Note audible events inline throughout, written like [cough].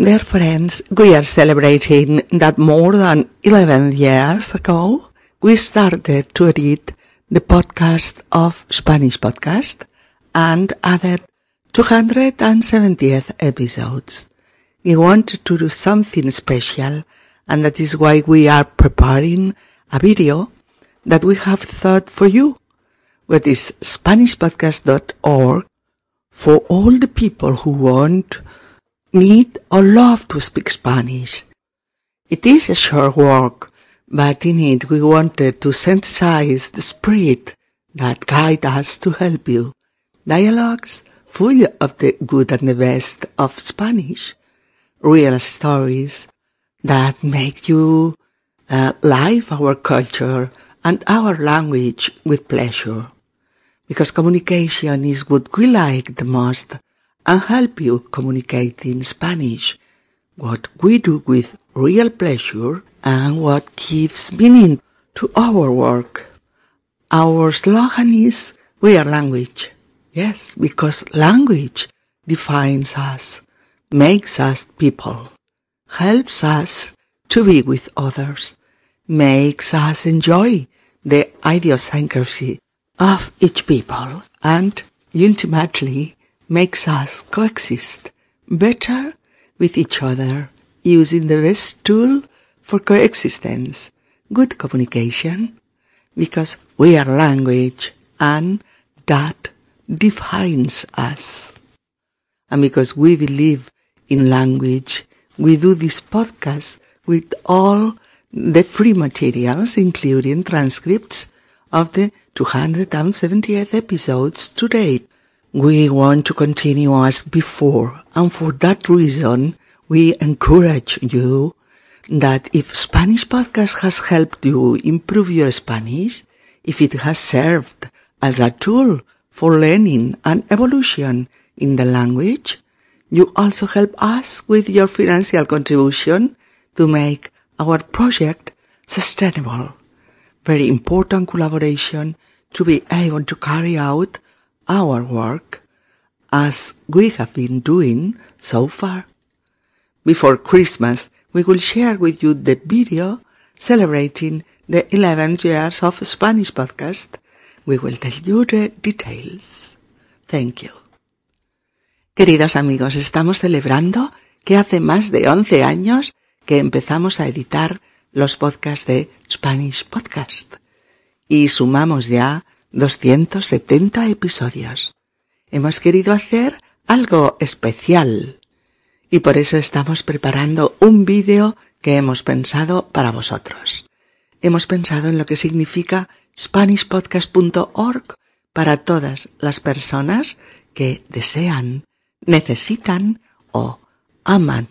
Dear friends, we are celebrating that more than 11 years ago, we started to edit the podcast of Spanish Podcast and added 270th episodes. We wanted to do something special and that is why we are preparing a video that we have thought for you, which is SpanishPodcast.org for all the people who want need or love to speak Spanish. It is a short work, but in it we wanted to synthesize the spirit that guide us to help you. Dialogues full of the good and the best of Spanish. Real stories that make you uh, live our culture and our language with pleasure. Because communication is what we like the most and help you communicate in Spanish, what we do with real pleasure and what gives meaning to our work. Our slogan is We are language. Yes, because language defines us, makes us people, helps us to be with others, makes us enjoy the idiosyncrasy of each people, and ultimately makes us coexist better with each other using the best tool for coexistence, good communication, because we are language and that defines us. And because we believe in language, we do this podcast with all the free materials, including transcripts of the 270th episodes to date. We want to continue as before, and for that reason, we encourage you that if Spanish podcast has helped you improve your Spanish, if it has served as a tool for learning and evolution in the language, you also help us with your financial contribution to make our project sustainable. Very important collaboration to be able to carry out our work as we have been doing so far. Before Christmas, we will share with you the video celebrating the 11 years of Spanish podcast. We will tell you the details. Thank you. Queridos amigos, estamos celebrando que hace más de 11 años que empezamos a editar los podcasts de Spanish Podcast y sumamos ya 270 episodios. Hemos querido hacer algo especial y por eso estamos preparando un vídeo que hemos pensado para vosotros. Hemos pensado en lo que significa SpanishPodcast.org para todas las personas que desean, necesitan o aman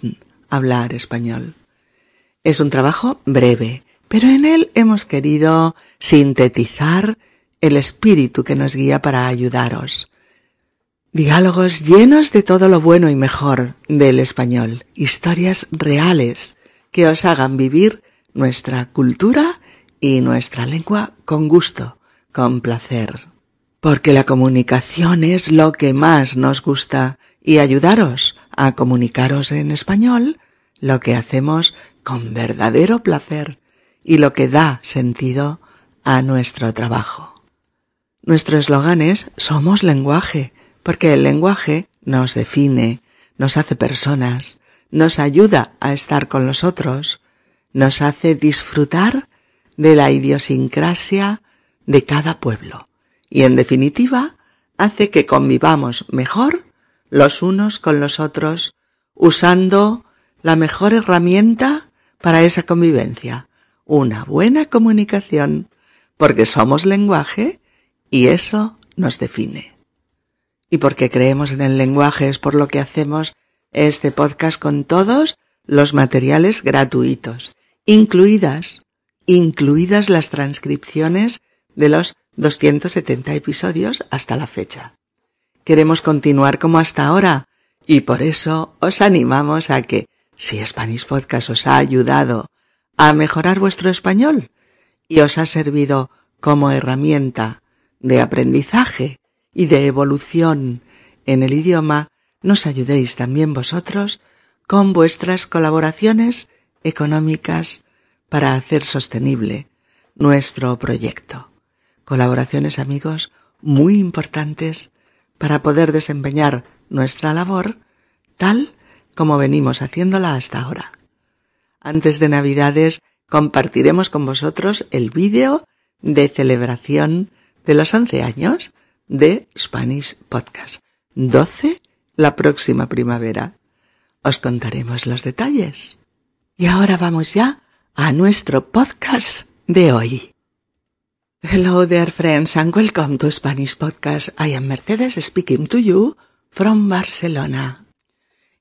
hablar español. Es un trabajo breve, pero en él hemos querido sintetizar el espíritu que nos guía para ayudaros. Diálogos llenos de todo lo bueno y mejor del español, historias reales que os hagan vivir nuestra cultura y nuestra lengua con gusto, con placer. Porque la comunicación es lo que más nos gusta y ayudaros a comunicaros en español lo que hacemos con verdadero placer y lo que da sentido a nuestro trabajo. Nuestro eslogan es Somos lenguaje, porque el lenguaje nos define, nos hace personas, nos ayuda a estar con los otros, nos hace disfrutar de la idiosincrasia de cada pueblo. Y en definitiva hace que convivamos mejor los unos con los otros usando la mejor herramienta para esa convivencia, una buena comunicación, porque somos lenguaje y eso nos define. Y porque creemos en el lenguaje es por lo que hacemos este podcast con todos los materiales gratuitos, incluidas, incluidas las transcripciones de los 270 episodios hasta la fecha. Queremos continuar como hasta ahora y por eso os animamos a que, si Spanish Podcast os ha ayudado a mejorar vuestro español y os ha servido como herramienta de aprendizaje y de evolución en el idioma, nos ayudéis también vosotros con vuestras colaboraciones económicas para hacer sostenible nuestro proyecto. Colaboraciones, amigos, muy importantes para poder desempeñar nuestra labor tal como venimos haciéndola hasta ahora. Antes de Navidades compartiremos con vosotros el vídeo de celebración de los 11 años de Spanish Podcast. 12 la próxima primavera. Os contaremos los detalles. Y ahora vamos ya a nuestro podcast de hoy. Hello there friends and welcome to Spanish Podcast. I am Mercedes speaking to you from Barcelona.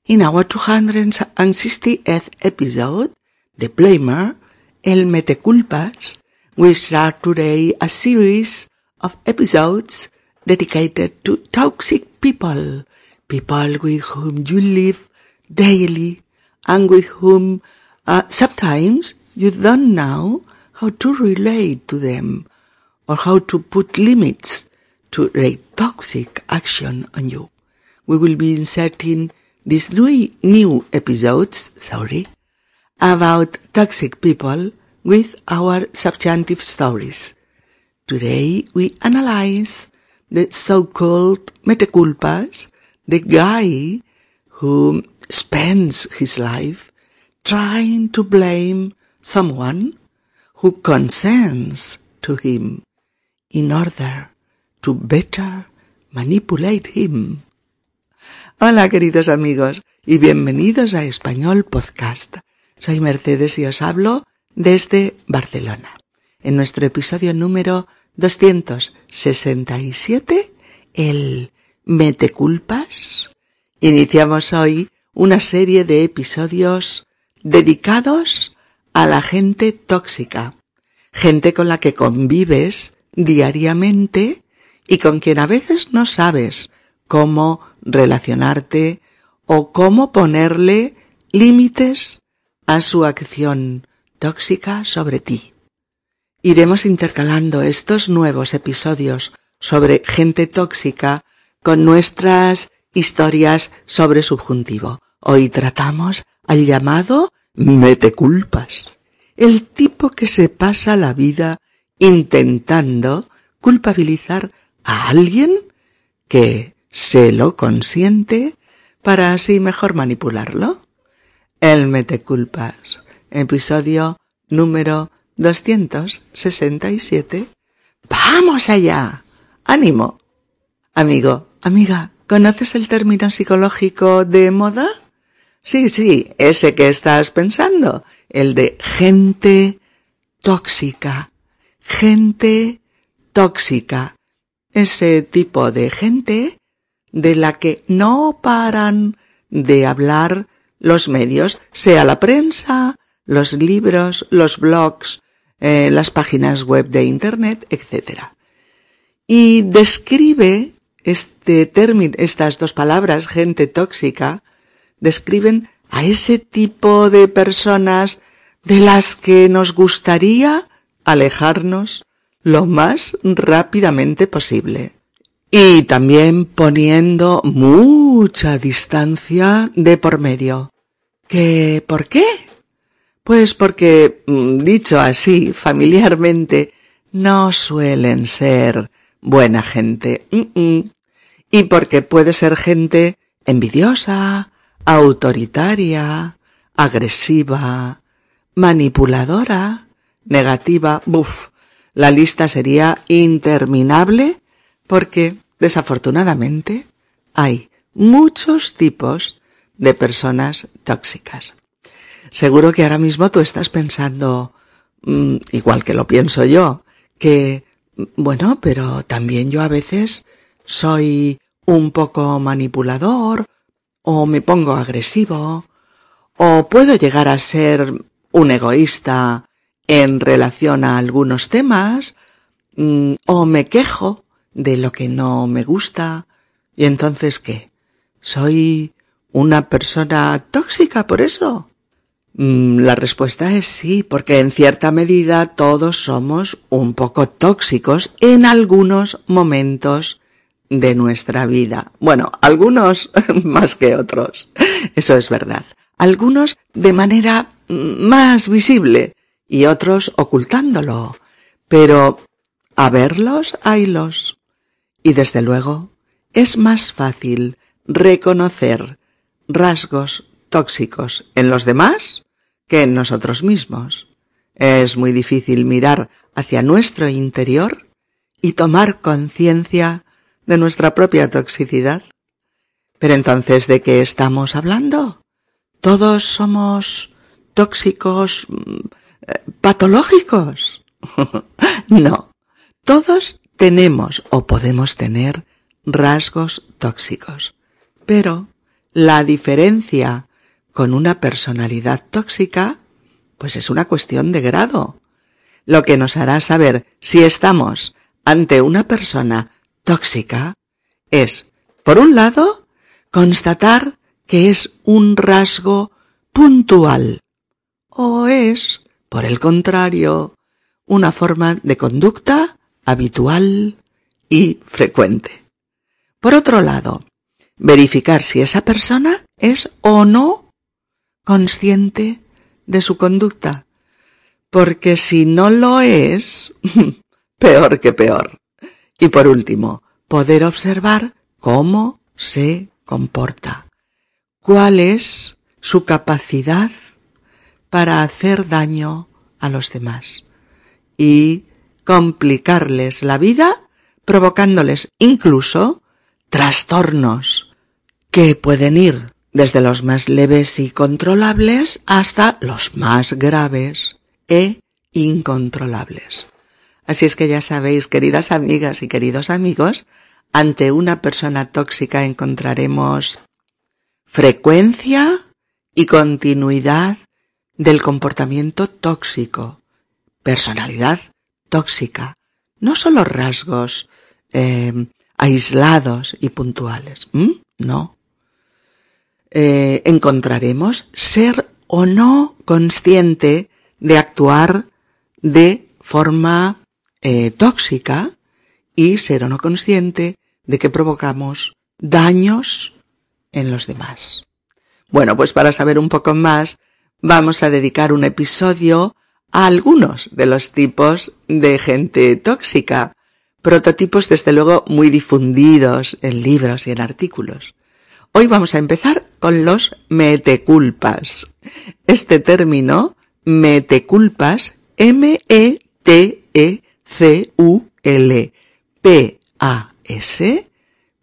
In our 260th episode, The Blamer, El Meteculpas, we start today a series of episodes dedicated to toxic people, people with whom you live daily and with whom uh, sometimes you don't know how to relate to them or how to put limits to their toxic action on you. We will be inserting these new, new episodes, sorry, about toxic people with our substantive stories. Today we analyze the so-called metaculpas, the guy who spends his life trying to blame someone who consents to him in order to better manipulate him. Hola queridos amigos y bienvenidos a Español Podcast. Soy Mercedes y os hablo desde Barcelona. En nuestro episodio número 267, el Mete culpas, iniciamos hoy una serie de episodios dedicados a la gente tóxica, gente con la que convives diariamente y con quien a veces no sabes cómo relacionarte o cómo ponerle límites a su acción tóxica sobre ti. Iremos intercalando estos nuevos episodios sobre gente tóxica con nuestras historias sobre subjuntivo. Hoy tratamos al llamado meteculpas, el tipo que se pasa la vida intentando culpabilizar a alguien que se lo consiente para así mejor manipularlo. El meteculpas, episodio número 267. ¡Vamos allá! ¡Ánimo! Amigo, amiga, ¿conoces el término psicológico de moda? Sí, sí, ese que estás pensando, el de gente tóxica, gente tóxica, ese tipo de gente de la que no paran de hablar los medios, sea la prensa, los libros, los blogs, eh, las páginas web de Internet, etc. Y describe este término, estas dos palabras, gente tóxica, describen a ese tipo de personas de las que nos gustaría alejarnos lo más rápidamente posible. Y también poniendo mucha distancia de por medio. ¿Qué? ¿Por qué? Pues porque, mm, dicho así familiarmente, no suelen ser buena gente. Y porque puede ser gente envidiosa, autoritaria, agresiva, manipuladora, negativa. Buf, la lista sería interminable porque, desafortunadamente, hay muchos tipos de personas tóxicas. Seguro que ahora mismo tú estás pensando, mm, igual que lo pienso yo, que, bueno, pero también yo a veces soy un poco manipulador, o me pongo agresivo, o puedo llegar a ser un egoísta en relación a algunos temas, mm, o me quejo de lo que no me gusta, y entonces ¿qué? ¿Soy una persona tóxica por eso? Mm, la respuesta es sí, porque en cierta medida todos somos un poco tóxicos en algunos momentos de nuestra vida. Bueno, algunos [laughs] más que otros. Eso es verdad. algunos de manera más visible y otros ocultándolo, pero a verlos haylos. Y desde luego es más fácil reconocer rasgos tóxicos en los demás que en nosotros mismos. Es muy difícil mirar hacia nuestro interior y tomar conciencia de nuestra propia toxicidad. Pero entonces, ¿de qué estamos hablando? ¿Todos somos tóxicos mm, eh, patológicos? [laughs] no. Todos tenemos o podemos tener rasgos tóxicos. Pero la diferencia con una personalidad tóxica, pues es una cuestión de grado. Lo que nos hará saber si estamos ante una persona tóxica es, por un lado, constatar que es un rasgo puntual o es, por el contrario, una forma de conducta habitual y frecuente. Por otro lado, verificar si esa persona es o no consciente de su conducta, porque si no lo es, [laughs] peor que peor. Y por último, poder observar cómo se comporta, cuál es su capacidad para hacer daño a los demás y complicarles la vida, provocándoles incluso trastornos que pueden ir desde los más leves y controlables hasta los más graves e incontrolables. Así es que ya sabéis, queridas amigas y queridos amigos, ante una persona tóxica encontraremos frecuencia y continuidad del comportamiento tóxico, personalidad tóxica, no solo rasgos eh, aislados y puntuales, no. Eh, encontraremos ser o no consciente de actuar de forma eh, tóxica y ser o no consciente de que provocamos daños en los demás. Bueno, pues para saber un poco más, vamos a dedicar un episodio a algunos de los tipos de gente tóxica, prototipos desde luego muy difundidos en libros y en artículos. Hoy vamos a empezar con los meteculpas. Este término, meteculpas, M-E-T-E C-U-L-P-A-S,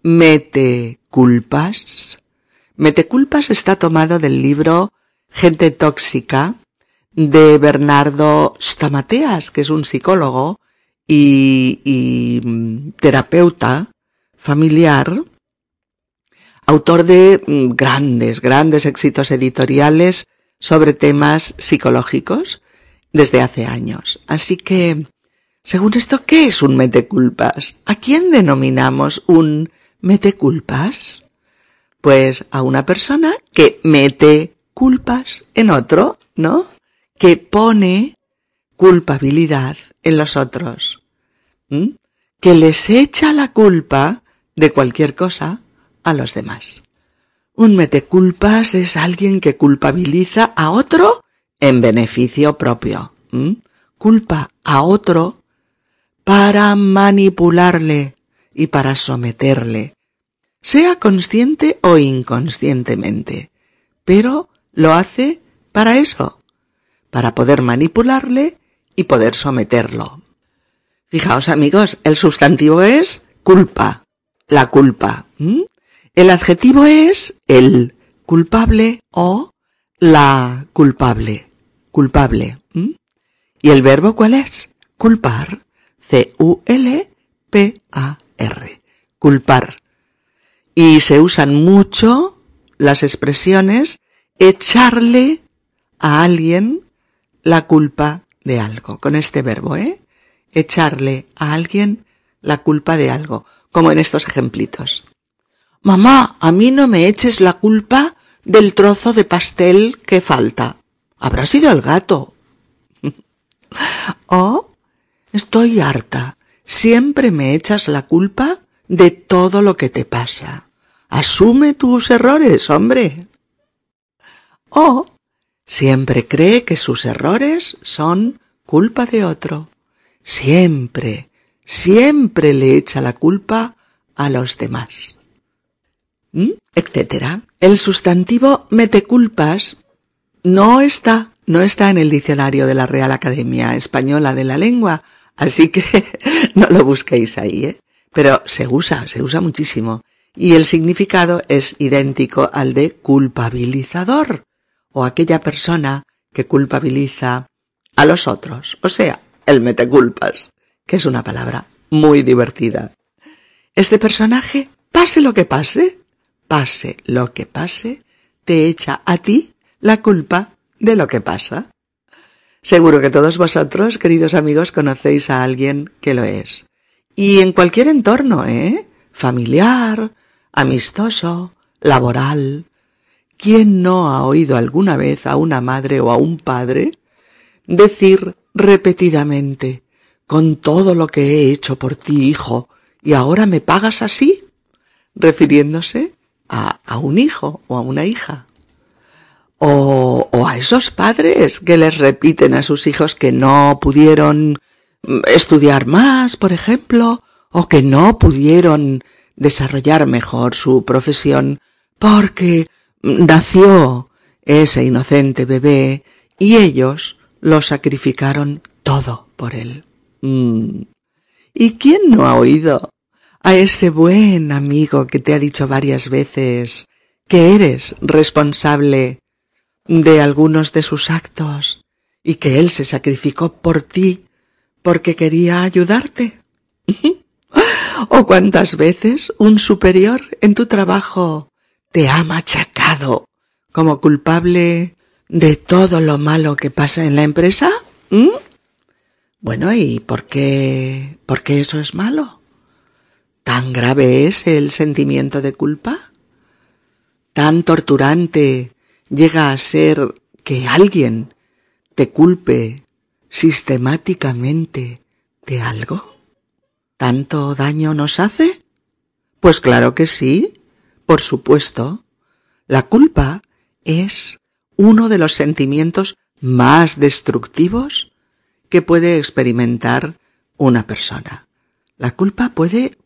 Meteculpas. Meteculpas está tomado del libro Gente Tóxica de Bernardo Stamateas, que es un psicólogo y, y mm, terapeuta familiar, autor de mm, grandes, grandes éxitos editoriales sobre temas psicológicos desde hace años. Así que según esto, ¿qué es un meteculpas? ¿A quién denominamos un meteculpas? Pues a una persona que mete culpas en otro, ¿no? Que pone culpabilidad en los otros. Que les echa la culpa de cualquier cosa a los demás. Un meteculpas es alguien que culpabiliza a otro en beneficio propio. Culpa a otro para manipularle y para someterle, sea consciente o inconscientemente, pero lo hace para eso, para poder manipularle y poder someterlo. Fijaos amigos, el sustantivo es culpa, la culpa. El adjetivo es el culpable o la culpable, culpable. ¿Y el verbo cuál es? Culpar. C-U-L-P-A-R. Culpar. Y se usan mucho las expresiones echarle a alguien la culpa de algo. Con este verbo, ¿eh? Echarle a alguien la culpa de algo. Como en estos ejemplitos. Mamá, a mí no me eches la culpa del trozo de pastel que falta. Habrá sido el gato. [laughs] o Estoy harta. Siempre me echas la culpa de todo lo que te pasa. Asume tus errores, hombre. O siempre cree que sus errores son culpa de otro. Siempre, siempre le echa la culpa a los demás. ¿Mm? Etcétera. El sustantivo meteculpas no está, no está en el diccionario de la Real Academia Española de la Lengua, así que [laughs] no lo busquéis ahí, ¿eh? Pero se usa, se usa muchísimo. Y el significado es idéntico al de culpabilizador, o aquella persona que culpabiliza a los otros, o sea, el meteculpas, que es una palabra muy divertida. Este personaje, pase lo que pase, pase lo que pase, te echa a ti la culpa de lo que pasa. Seguro que todos vosotros, queridos amigos, conocéis a alguien que lo es. Y en cualquier entorno, ¿eh? Familiar, amistoso, laboral. ¿Quién no ha oído alguna vez a una madre o a un padre decir repetidamente, con todo lo que he hecho por ti, hijo, y ahora me pagas así? refiriéndose a, a un hijo o a una hija. O, o a esos padres que les repiten a sus hijos que no pudieron estudiar más, por ejemplo, o que no pudieron desarrollar mejor su profesión porque nació ese inocente bebé y ellos lo sacrificaron todo por él. Mm. ¿Y quién no ha oído a ese buen amigo que te ha dicho varias veces que eres responsable de algunos de sus actos y que él se sacrificó por ti porque quería ayudarte? [laughs] ¿O cuántas veces un superior en tu trabajo te ha machacado como culpable de todo lo malo que pasa en la empresa? ¿Mm? Bueno, ¿y por qué, por qué eso es malo? ¿Tan grave es el sentimiento de culpa? ¿Tan torturante llega a ser que alguien te culpe sistemáticamente de algo? ¿Tanto daño nos hace? Pues claro que sí, por supuesto. La culpa es uno de los sentimientos más destructivos que puede experimentar una persona. La culpa puede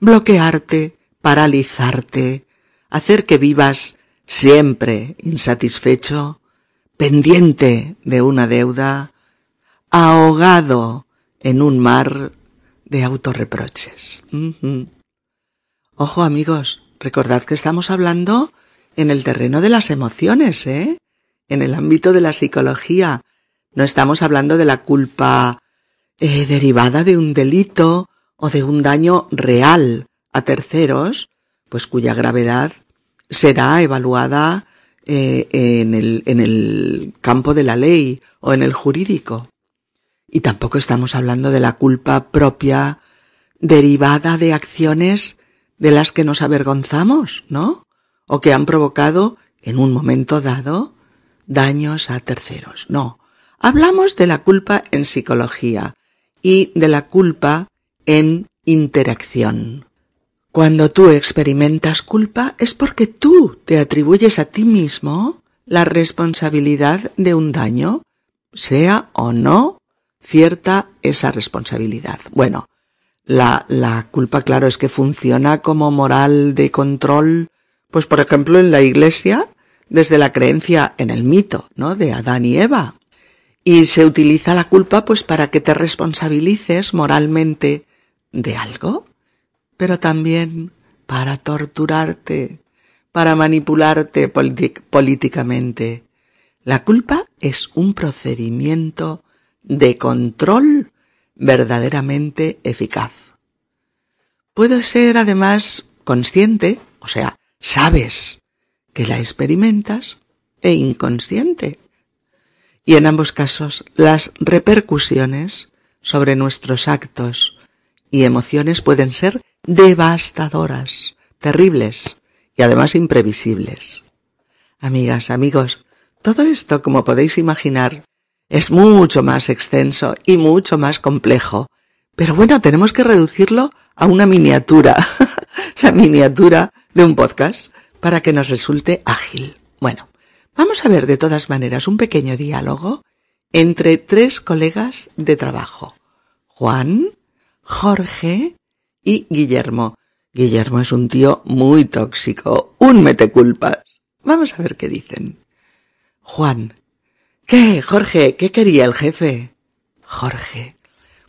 bloquearte, paralizarte, hacer que vivas siempre insatisfecho, pendiente de una deuda, ahogado en un mar de autorreproches. Ojo amigos, recordad que estamos hablando en el terreno de las emociones, ¿eh? En el ámbito de la psicología. No estamos hablando de la culpa eh, derivada de un delito o de un daño real a terceros, pues cuya gravedad será evaluada eh, en, el, en el campo de la ley o en el jurídico. Y tampoco estamos hablando de la culpa propia derivada de acciones de las que nos avergonzamos, ¿no? O que han provocado, en un momento dado, daños a terceros. No. Hablamos de la culpa en psicología y de la culpa en interacción. Cuando tú experimentas culpa es porque tú te atribuyes a ti mismo la responsabilidad de un daño, sea o no cierta esa responsabilidad. Bueno, la, la culpa, claro, es que funciona como moral de control, pues por ejemplo en la iglesia, desde la creencia en el mito, ¿no? De Adán y Eva. Y se utiliza la culpa pues para que te responsabilices moralmente de algo, pero también para torturarte, para manipularte políticamente. La culpa es un procedimiento de control verdaderamente eficaz. Puede ser además consciente, o sea, sabes que la experimentas, e inconsciente. Y en ambos casos las repercusiones sobre nuestros actos y emociones pueden ser devastadoras, terribles y además imprevisibles. Amigas, amigos, todo esto, como podéis imaginar, es mucho más extenso y mucho más complejo. Pero bueno, tenemos que reducirlo a una miniatura, [laughs] la miniatura de un podcast, para que nos resulte ágil. Bueno, Vamos a ver de todas maneras un pequeño diálogo entre tres colegas de trabajo. Juan, Jorge y Guillermo. Guillermo es un tío muy tóxico, un meteculpas. Vamos a ver qué dicen. Juan. ¿Qué, Jorge? ¿Qué quería el jefe? Jorge.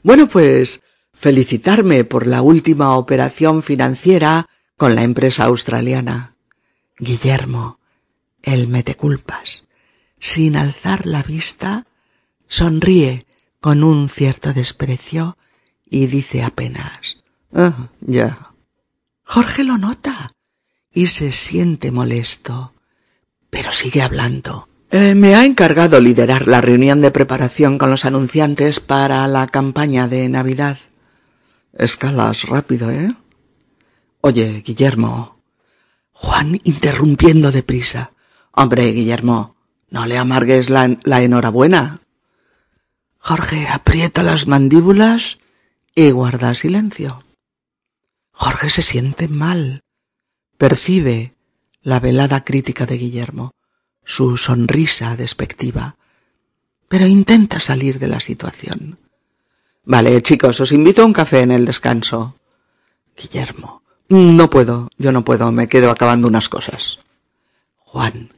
Bueno, pues felicitarme por la última operación financiera con la empresa australiana. Guillermo, el meteculpas, sin alzar la vista, sonríe con un cierto desprecio y dice apenas, ah, ya. Jorge lo nota y se siente molesto, pero sigue hablando. Eh, me ha encargado liderar la reunión de preparación con los anunciantes para la campaña de Navidad. Escalas rápido, ¿eh? Oye, Guillermo. Juan interrumpiendo deprisa. Hombre, Guillermo, no le amargues la, la enhorabuena. Jorge aprieta las mandíbulas y guarda silencio. Jorge se siente mal. Percibe la velada crítica de Guillermo, su sonrisa despectiva, pero intenta salir de la situación. Vale, chicos, os invito a un café en el descanso. Guillermo. No puedo, yo no puedo, me quedo acabando unas cosas. Juan.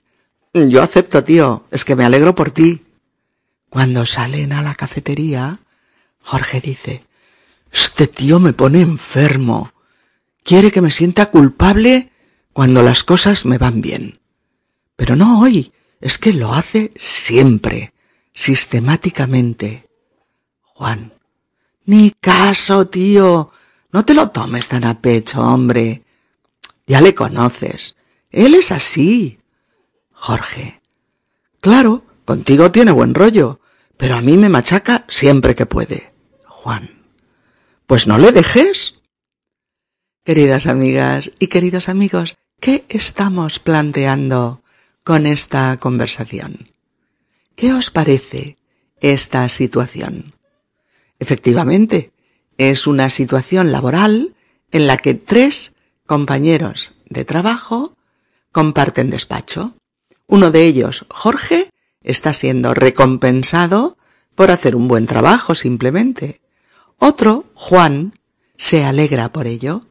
Yo acepto, tío, es que me alegro por ti. Cuando salen a la cafetería, Jorge dice, Este tío me pone enfermo. Quiere que me sienta culpable cuando las cosas me van bien. Pero no hoy, es que lo hace siempre, sistemáticamente. Juan. Ni caso, tío. No te lo tomes tan a pecho, hombre. Ya le conoces. Él es así. Jorge. Claro, contigo tiene buen rollo pero a mí me machaca siempre que puede. Juan. Pues no le dejes. Queridas amigas y queridos amigos, ¿qué estamos planteando con esta conversación? ¿Qué os parece esta situación? Efectivamente, es una situación laboral en la que tres compañeros de trabajo comparten despacho. Uno de ellos, Jorge, está siendo recompensado por hacer un buen trabajo simplemente. Otro, Juan, se alegra por ello.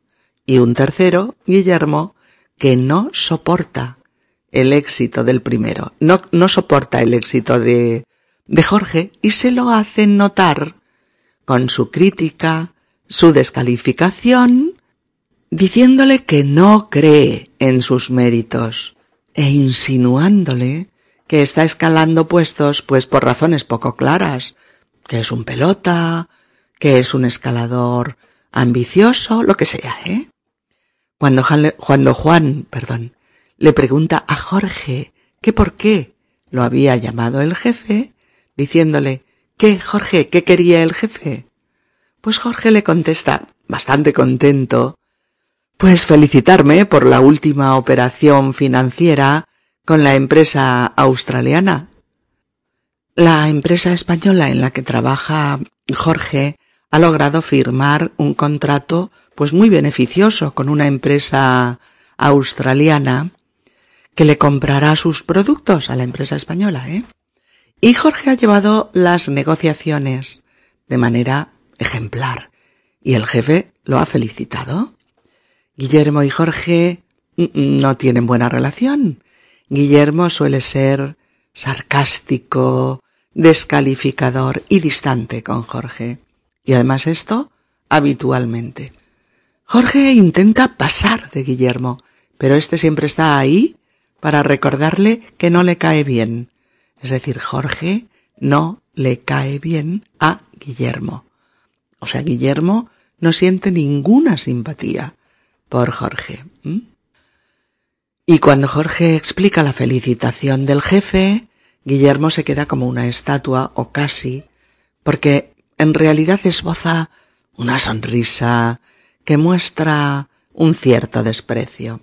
Y un tercero, Guillermo, que no soporta el éxito del primero, no, no soporta el éxito de, de Jorge y se lo hace notar con su crítica, su descalificación, diciéndole que no cree en sus méritos e insinuándole que está escalando puestos pues por razones poco claras, que es un pelota, que es un escalador ambicioso, lo que sea, ¿eh? Cuando, cuando Juan, perdón, le pregunta a Jorge que por qué lo había llamado el jefe, diciéndole, ¿qué, Jorge? ¿Qué quería el jefe? Pues Jorge le contesta, bastante contento, pues felicitarme por la última operación financiera con la empresa australiana. La empresa española en la que trabaja Jorge ha logrado firmar un contrato pues muy beneficioso con una empresa australiana que le comprará sus productos a la empresa española, ¿eh? Y Jorge ha llevado las negociaciones de manera ejemplar y el jefe lo ha felicitado. Guillermo y Jorge no tienen buena relación Guillermo suele ser sarcástico, descalificador y distante con Jorge. Y además esto habitualmente. Jorge intenta pasar de Guillermo, pero este siempre está ahí para recordarle que no le cae bien. Es decir, Jorge no le cae bien a Guillermo. O sea, Guillermo no siente ninguna simpatía por Jorge. Y cuando Jorge explica la felicitación del jefe, Guillermo se queda como una estatua o casi, porque en realidad esboza una sonrisa que muestra un cierto desprecio.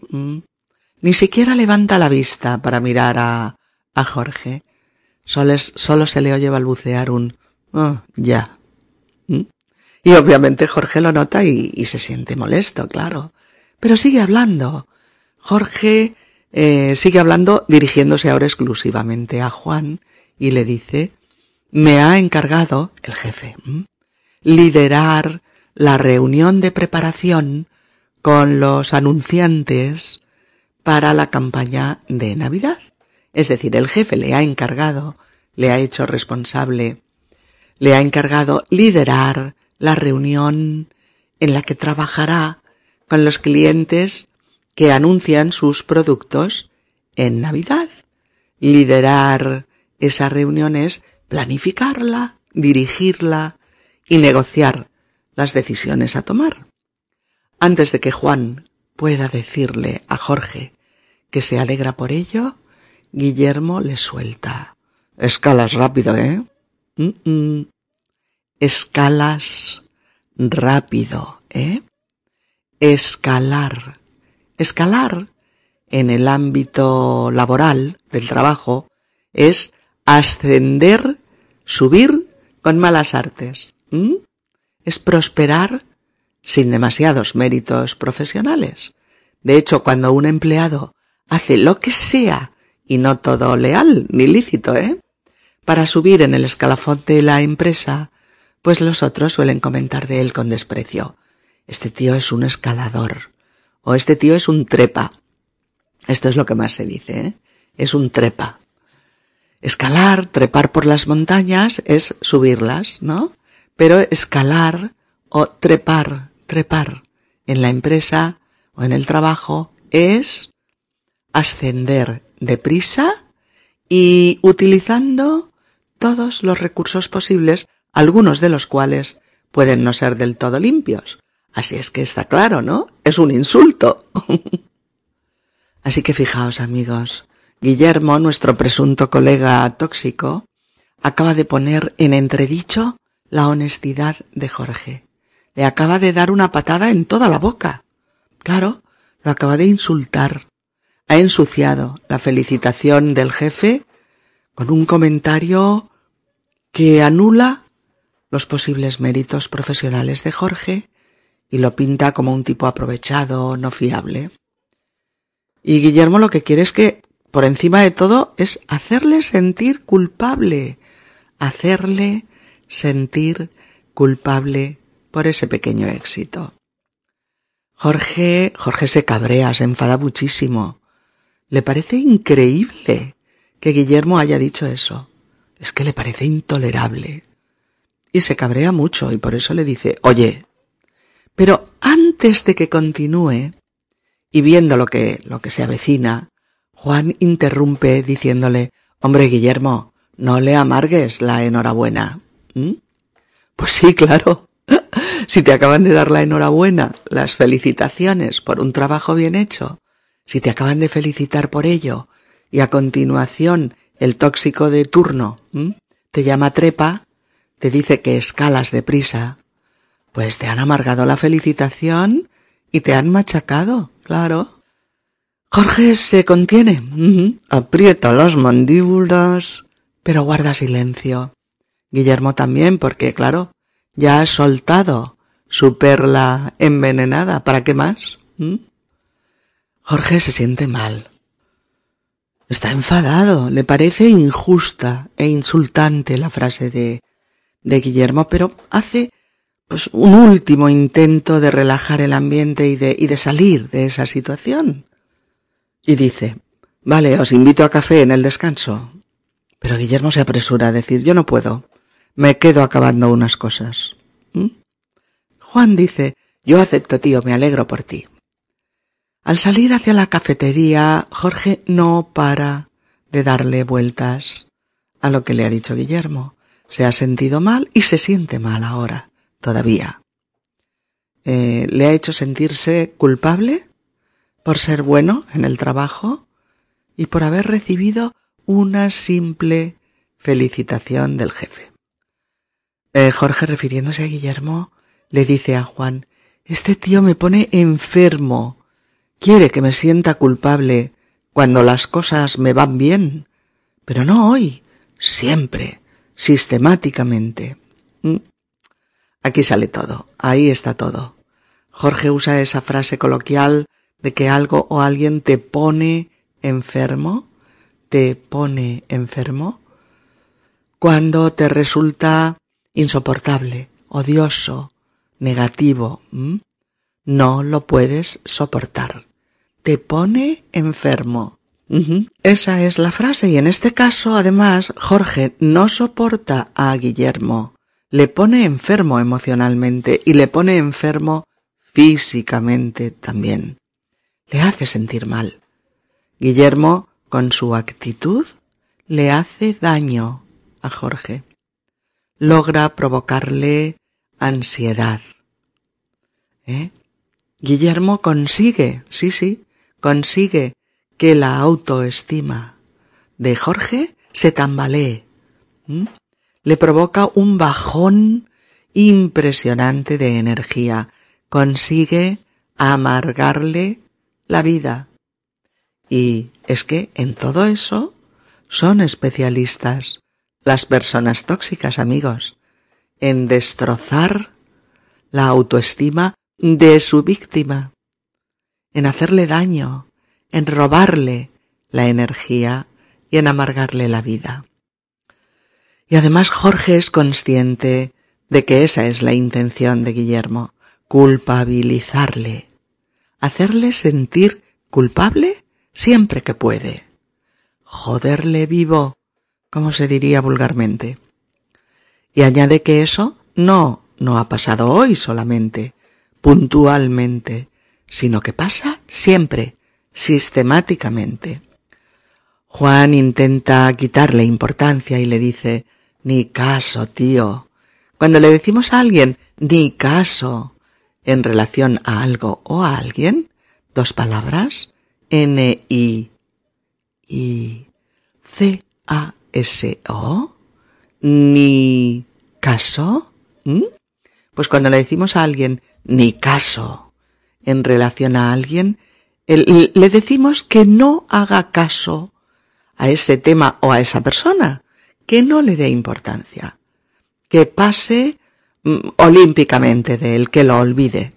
Ni siquiera levanta la vista para mirar a, a Jorge. Solo, solo, se le oye balbucear un oh, ya. Y obviamente Jorge lo nota y, y se siente molesto, claro. Pero sigue hablando Jorge eh, sigue hablando dirigiéndose ahora exclusivamente a Juan y le dice, me ha encargado el jefe liderar la reunión de preparación con los anunciantes para la campaña de Navidad. Es decir, el jefe le ha encargado, le ha hecho responsable, le ha encargado liderar la reunión en la que trabajará con los clientes que anuncian sus productos en Navidad. Liderar esa reunión es planificarla, dirigirla y negociar las decisiones a tomar. Antes de que Juan pueda decirle a Jorge que se alegra por ello, Guillermo le suelta. Escalas rápido, ¿eh? Escalas rápido, ¿eh? Escalar. Escalar en el ámbito laboral del trabajo es ascender, subir con malas artes. Es prosperar sin demasiados méritos profesionales. De hecho, cuando un empleado hace lo que sea, y no todo leal ni lícito, ¿eh? Para subir en el escalafón de la empresa, pues los otros suelen comentar de él con desprecio. Este tío es un escalador. O este tío es un trepa. Esto es lo que más se dice, ¿eh? Es un trepa. Escalar, trepar por las montañas es subirlas, ¿no? Pero escalar o trepar, trepar en la empresa o en el trabajo es ascender deprisa y utilizando todos los recursos posibles, algunos de los cuales pueden no ser del todo limpios. Así es que está claro, ¿no? Es un insulto. [laughs] Así que fijaos, amigos, Guillermo, nuestro presunto colega tóxico, acaba de poner en entredicho la honestidad de Jorge. Le acaba de dar una patada en toda la boca. Claro, lo acaba de insultar. Ha ensuciado la felicitación del jefe con un comentario que anula los posibles méritos profesionales de Jorge y lo pinta como un tipo aprovechado, no fiable. Y Guillermo lo que quiere es que, por encima de todo, es hacerle sentir culpable, hacerle sentir culpable por ese pequeño éxito. Jorge, Jorge se cabrea, se enfada muchísimo. Le parece increíble que Guillermo haya dicho eso. Es que le parece intolerable. Y se cabrea mucho y por eso le dice, oye, pero antes de que continúe, y viendo lo que, lo que se avecina, Juan interrumpe diciéndole, hombre Guillermo, no le amargues la enhorabuena. ¿Mm? Pues sí, claro. [laughs] si te acaban de dar la enhorabuena, las felicitaciones por un trabajo bien hecho, si te acaban de felicitar por ello, y a continuación el tóxico de turno te llama trepa, te dice que escalas deprisa, pues te han amargado la felicitación y te han machacado, claro. Jorge se contiene, aprieta las mandíbulas, pero guarda silencio. Guillermo también, porque claro, ya ha soltado su perla envenenada. ¿Para qué más? Jorge se siente mal. Está enfadado, le parece injusta e insultante la frase de, de Guillermo, pero hace pues un último intento de relajar el ambiente y de, y de salir de esa situación. Y dice, vale, os invito a café en el descanso. Pero Guillermo se apresura a decir, yo no puedo, me quedo acabando unas cosas. ¿Mm? Juan dice, yo acepto, tío, me alegro por ti. Al salir hacia la cafetería, Jorge no para de darle vueltas a lo que le ha dicho Guillermo. Se ha sentido mal y se siente mal ahora, todavía. Eh, le ha hecho sentirse culpable por ser bueno en el trabajo y por haber recibido una simple felicitación del jefe. Eh, Jorge, refiriéndose a Guillermo, le dice a Juan, este tío me pone enfermo Quiere que me sienta culpable cuando las cosas me van bien, pero no hoy, siempre, sistemáticamente. ¿Mm? Aquí sale todo, ahí está todo. Jorge usa esa frase coloquial de que algo o alguien te pone enfermo, te pone enfermo, cuando te resulta insoportable, odioso, negativo, no lo puedes soportar. Te pone enfermo. Esa es la frase y en este caso además Jorge no soporta a Guillermo, le pone enfermo emocionalmente y le pone enfermo físicamente también. Le hace sentir mal. Guillermo, con su actitud, le hace daño a Jorge. Logra provocarle ansiedad. ¿Eh? Guillermo consigue, sí, sí, consigue que la autoestima de Jorge se tambalee. Le provoca un bajón impresionante de energía. Consigue amargarle la vida. Y es que en todo eso son especialistas las personas tóxicas, amigos, en destrozar la autoestima de su víctima, en hacerle daño, en robarle la energía y en amargarle la vida. Y además Jorge es consciente de que esa es la intención de Guillermo, culpabilizarle, hacerle sentir culpable siempre que puede, joderle vivo, como se diría vulgarmente. Y añade que eso no, no ha pasado hoy solamente, puntualmente, sino que pasa siempre, sistemáticamente. Juan intenta quitarle importancia y le dice, ni caso, tío. Cuando le decimos a alguien, ni caso, en relación a algo o a alguien, dos palabras, N, I, I, C, A, S, O, ni caso, pues cuando le decimos a alguien, ni caso, en relación a alguien, le decimos que no haga caso a ese tema o a esa persona, que no le dé importancia, que pase olímpicamente de él, que lo olvide.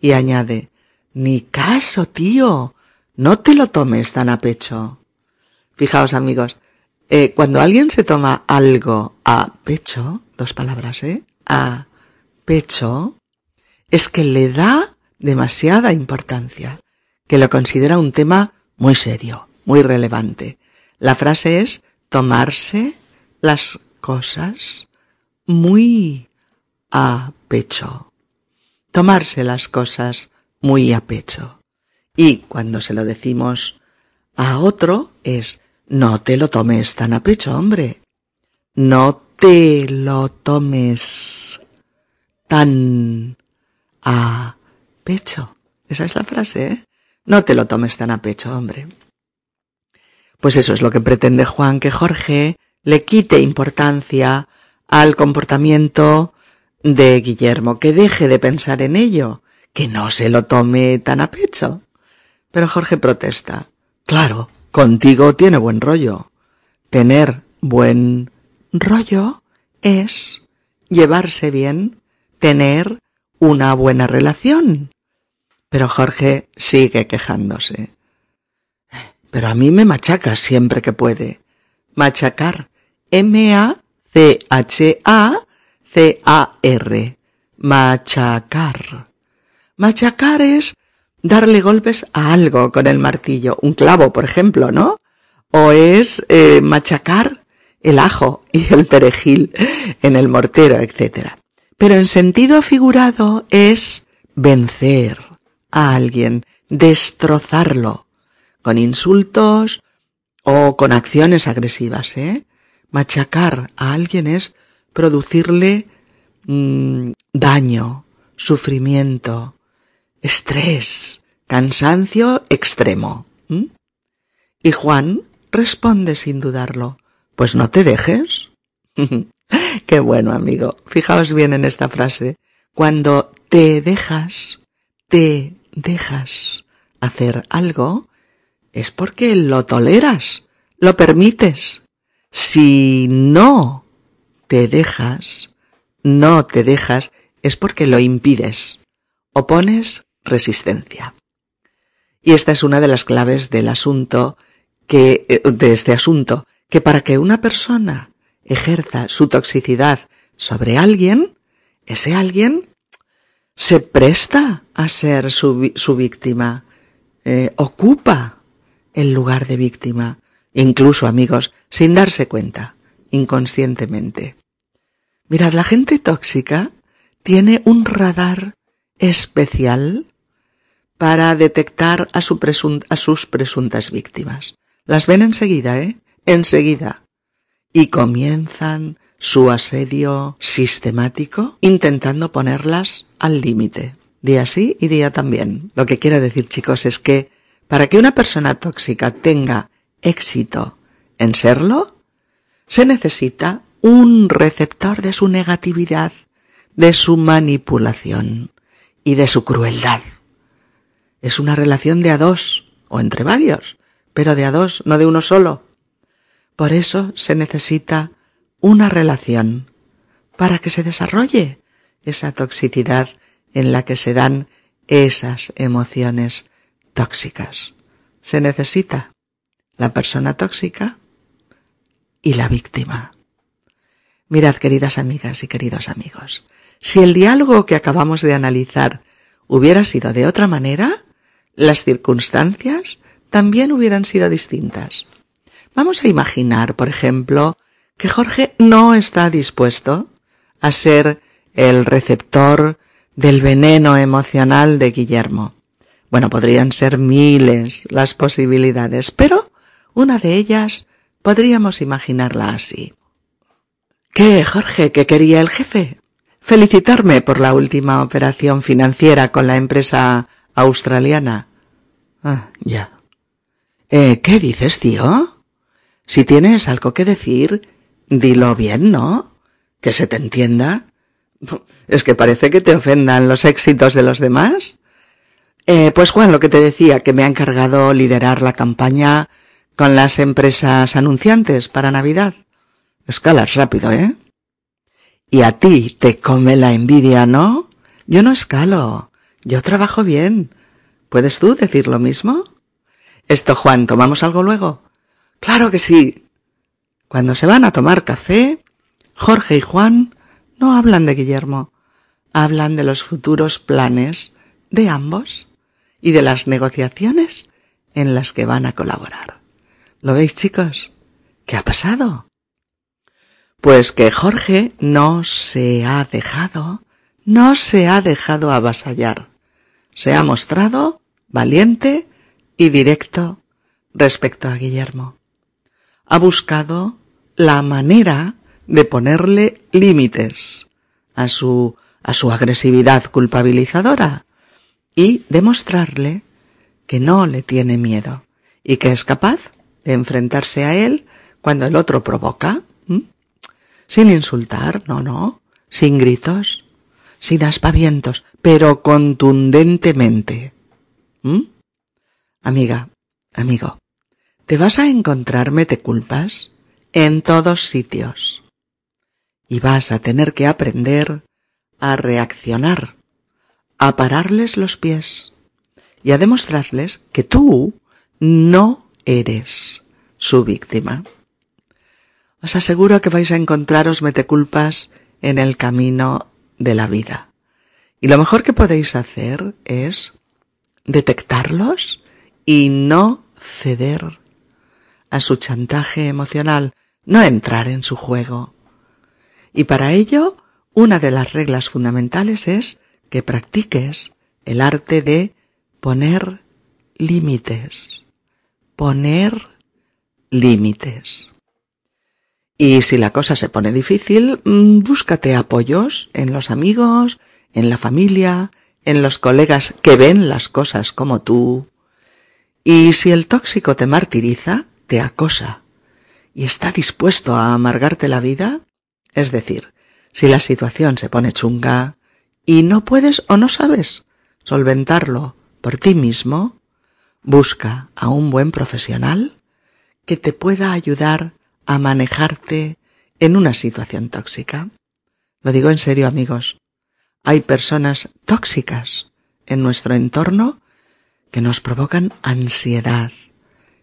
Y añade, ni caso, tío, no te lo tomes tan a pecho. Fijaos, amigos, eh, cuando alguien se toma algo a pecho, dos palabras, ¿eh? A pecho, es que le da demasiada importancia que lo considera un tema muy serio, muy relevante. La frase es tomarse las cosas muy a pecho. Tomarse las cosas muy a pecho. Y cuando se lo decimos a otro es no te lo tomes tan a pecho, hombre. No te lo tomes tan a pecho. Esa es la frase, ¿eh? No te lo tomes tan a pecho, hombre. Pues eso es lo que pretende Juan, que Jorge le quite importancia al comportamiento de Guillermo, que deje de pensar en ello, que no se lo tome tan a pecho. Pero Jorge protesta. Claro, contigo tiene buen rollo. Tener buen rollo es llevarse bien, tener una buena relación. Pero Jorge sigue quejándose. Pero a mí me machaca siempre que puede. Machacar. M-A-C-H-A-C-A-R. Machacar. Machacar es darle golpes a algo con el martillo. Un clavo, por ejemplo, ¿no? O es eh, machacar el ajo y el perejil en el mortero, etc. Pero en sentido figurado es vencer, a alguien, destrozarlo, con insultos o con acciones agresivas, ¿eh? Machacar a alguien es producirle mm, daño, sufrimiento, estrés, cansancio extremo. Y Juan responde sin dudarlo, pues no te dejes. [laughs] Qué bueno, amigo. Fijaos bien en esta frase. Cuando te dejas, te dejas hacer algo, es porque lo toleras, lo permites. Si no te dejas, no te dejas, es porque lo impides, opones resistencia. Y esta es una de las claves del asunto que, eh, de este asunto, que para que una persona ejerza su toxicidad sobre alguien, ese alguien se presta a ser su, víctima, eh, ocupa el lugar de víctima, incluso amigos, sin darse cuenta, inconscientemente. Mirad, la gente tóxica tiene un radar especial para detectar a, a sus presuntas víctimas. Las ven enseguida, ¿eh? Enseguida. Y comienzan su asedio sistemático intentando ponerlas al límite. Día sí y día también. Lo que quiero decir, chicos, es que para que una persona tóxica tenga éxito en serlo, se necesita un receptor de su negatividad, de su manipulación y de su crueldad. Es una relación de a dos, o entre varios, pero de a dos, no de uno solo. Por eso se necesita una relación para que se desarrolle esa toxicidad en la que se dan esas emociones tóxicas. Se necesita la persona tóxica y la víctima. Mirad, queridas amigas y queridos amigos, si el diálogo que acabamos de analizar hubiera sido de otra manera, las circunstancias también hubieran sido distintas. Vamos a imaginar, por ejemplo, que Jorge no está dispuesto a ser el receptor del veneno emocional de Guillermo. Bueno, podrían ser miles las posibilidades, pero una de ellas podríamos imaginarla así. ¿Qué, Jorge? ¿Qué quería el jefe? Felicitarme por la última operación financiera con la empresa australiana. Ah, ya. Eh, ¿qué dices, tío? Si tienes algo que decir, dilo bien, ¿no? Que se te entienda. Es que parece que te ofendan los éxitos de los demás. Eh, pues Juan, lo que te decía, que me ha encargado liderar la campaña con las empresas anunciantes para Navidad. Escalas rápido, ¿eh? Y a ti te come la envidia, ¿no? Yo no escalo. Yo trabajo bien. ¿Puedes tú decir lo mismo? Esto, Juan, ¿tomamos algo luego? Claro que sí. Cuando se van a tomar café, Jorge y Juan no hablan de Guillermo, hablan de los futuros planes de ambos y de las negociaciones en las que van a colaborar. ¿Lo veis, chicos? ¿Qué ha pasado? Pues que Jorge no se ha dejado, no se ha dejado avasallar. Se ha mostrado valiente y directo respecto a Guillermo. Ha buscado la manera de ponerle límites a su, a su agresividad culpabilizadora y demostrarle que no le tiene miedo y que es capaz de enfrentarse a él cuando el otro provoca, sin insultar, no, no, sin gritos, sin aspavientos, pero contundentemente. Amiga, amigo, te vas a encontrar te culpas en todos sitios y vas a tener que aprender a reaccionar, a pararles los pies y a demostrarles que tú no eres su víctima. Os aseguro que vais a encontraros meteculpas en el camino de la vida. Y lo mejor que podéis hacer es detectarlos y no ceder a su chantaje emocional, no entrar en su juego. Y para ello, una de las reglas fundamentales es que practiques el arte de poner límites. Poner límites. Y si la cosa se pone difícil, mm, búscate apoyos en los amigos, en la familia, en los colegas que ven las cosas como tú. Y si el tóxico te martiriza, te acosa y está dispuesto a amargarte la vida, es decir, si la situación se pone chunga y no puedes o no sabes solventarlo por ti mismo, busca a un buen profesional que te pueda ayudar a manejarte en una situación tóxica. Lo digo en serio, amigos. Hay personas tóxicas en nuestro entorno que nos provocan ansiedad,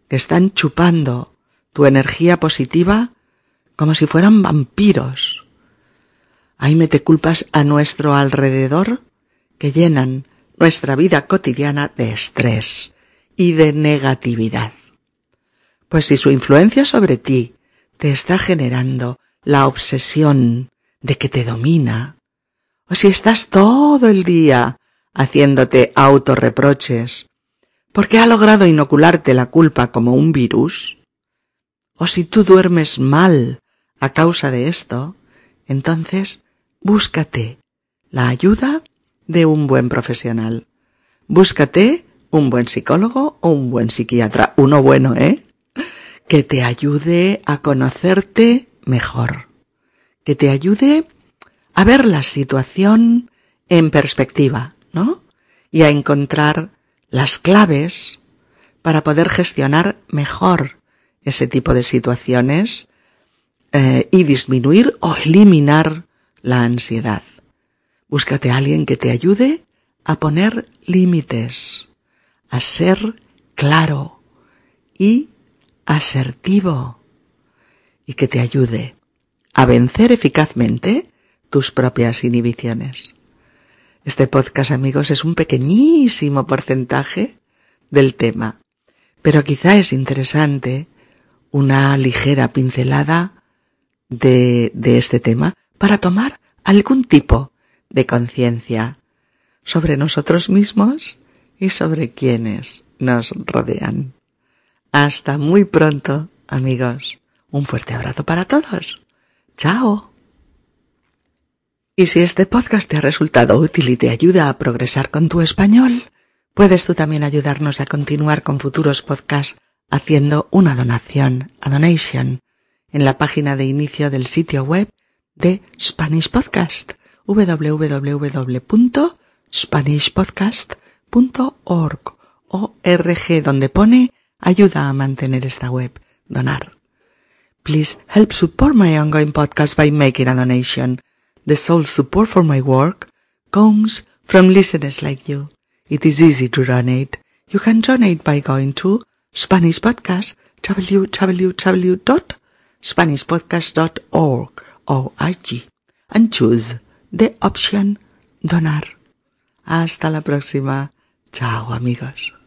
que están chupando tu energía positiva como si fueran vampiros. Hay culpas a nuestro alrededor que llenan nuestra vida cotidiana de estrés y de negatividad. Pues si su influencia sobre ti te está generando la obsesión de que te domina, o si estás todo el día haciéndote autorreproches porque ha logrado inocularte la culpa como un virus, o si tú duermes mal a causa de esto, entonces búscate la ayuda de un buen profesional. Búscate un buen psicólogo o un buen psiquiatra, uno bueno, ¿eh? Que te ayude a conocerte mejor, que te ayude a ver la situación en perspectiva, ¿no? Y a encontrar las claves para poder gestionar mejor ese tipo de situaciones eh, y disminuir o eliminar la ansiedad. Búscate a alguien que te ayude a poner límites, a ser claro y asertivo y que te ayude a vencer eficazmente tus propias inhibiciones. Este podcast, amigos, es un pequeñísimo porcentaje del tema, pero quizá es interesante una ligera pincelada de, de este tema para tomar algún tipo de conciencia sobre nosotros mismos y sobre quienes nos rodean. Hasta muy pronto, amigos. Un fuerte abrazo para todos. Chao. Y si este podcast te ha resultado útil y te ayuda a progresar con tu español, puedes tú también ayudarnos a continuar con futuros podcasts haciendo una donación, a donation, en la página de inicio del sitio web de Spanish Podcast, www.spanishpodcast.org, org, donde pone ayuda a mantener esta web, donar. Please help support my ongoing podcast by making a donation. The sole support for my work comes from listeners like you. It is easy to donate. You can donate by going to Spanish Podcast, www.spanishpodcast.org, O-I-G, and choose the option Donar. Hasta la próxima. Chao, amigos.